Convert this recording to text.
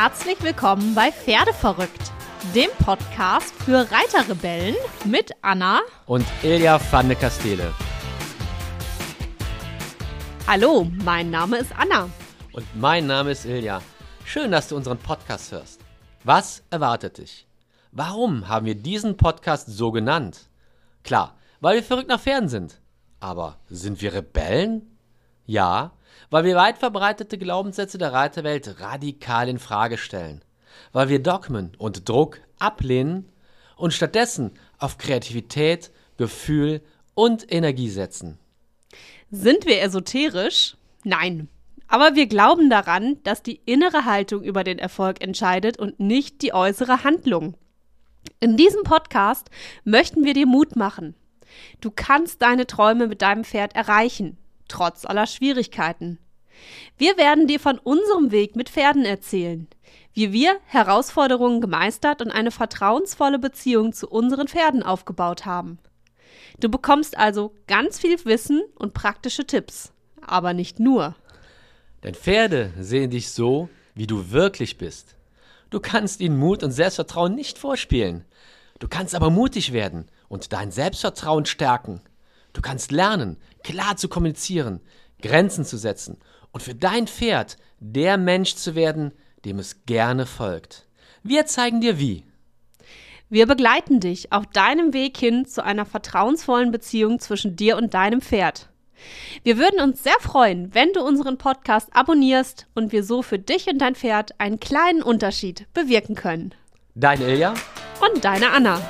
Herzlich willkommen bei Pferdeverrückt, dem Podcast für Reiterrebellen mit Anna und Ilja van de Castele. Hallo, mein Name ist Anna. Und mein Name ist Ilja. Schön, dass du unseren Podcast hörst. Was erwartet dich? Warum haben wir diesen Podcast so genannt? Klar, weil wir verrückt nach Pferden sind. Aber sind wir Rebellen? Ja, weil wir weit verbreitete Glaubenssätze der Reiterwelt radikal in Frage stellen, weil wir Dogmen und Druck ablehnen und stattdessen auf Kreativität, Gefühl und Energie setzen. Sind wir esoterisch? Nein. Aber wir glauben daran, dass die innere Haltung über den Erfolg entscheidet und nicht die äußere Handlung. In diesem Podcast möchten wir dir Mut machen. Du kannst deine Träume mit deinem Pferd erreichen trotz aller Schwierigkeiten. Wir werden dir von unserem Weg mit Pferden erzählen, wie wir Herausforderungen gemeistert und eine vertrauensvolle Beziehung zu unseren Pferden aufgebaut haben. Du bekommst also ganz viel Wissen und praktische Tipps, aber nicht nur. Denn Pferde sehen dich so, wie du wirklich bist. Du kannst ihnen Mut und Selbstvertrauen nicht vorspielen. Du kannst aber mutig werden und dein Selbstvertrauen stärken. Du kannst lernen, klar zu kommunizieren, Grenzen zu setzen und für dein Pferd der Mensch zu werden, dem es gerne folgt. Wir zeigen dir wie. Wir begleiten dich auf deinem Weg hin zu einer vertrauensvollen Beziehung zwischen dir und deinem Pferd. Wir würden uns sehr freuen, wenn du unseren Podcast abonnierst und wir so für dich und dein Pferd einen kleinen Unterschied bewirken können. Dein Ilja und deine Anna.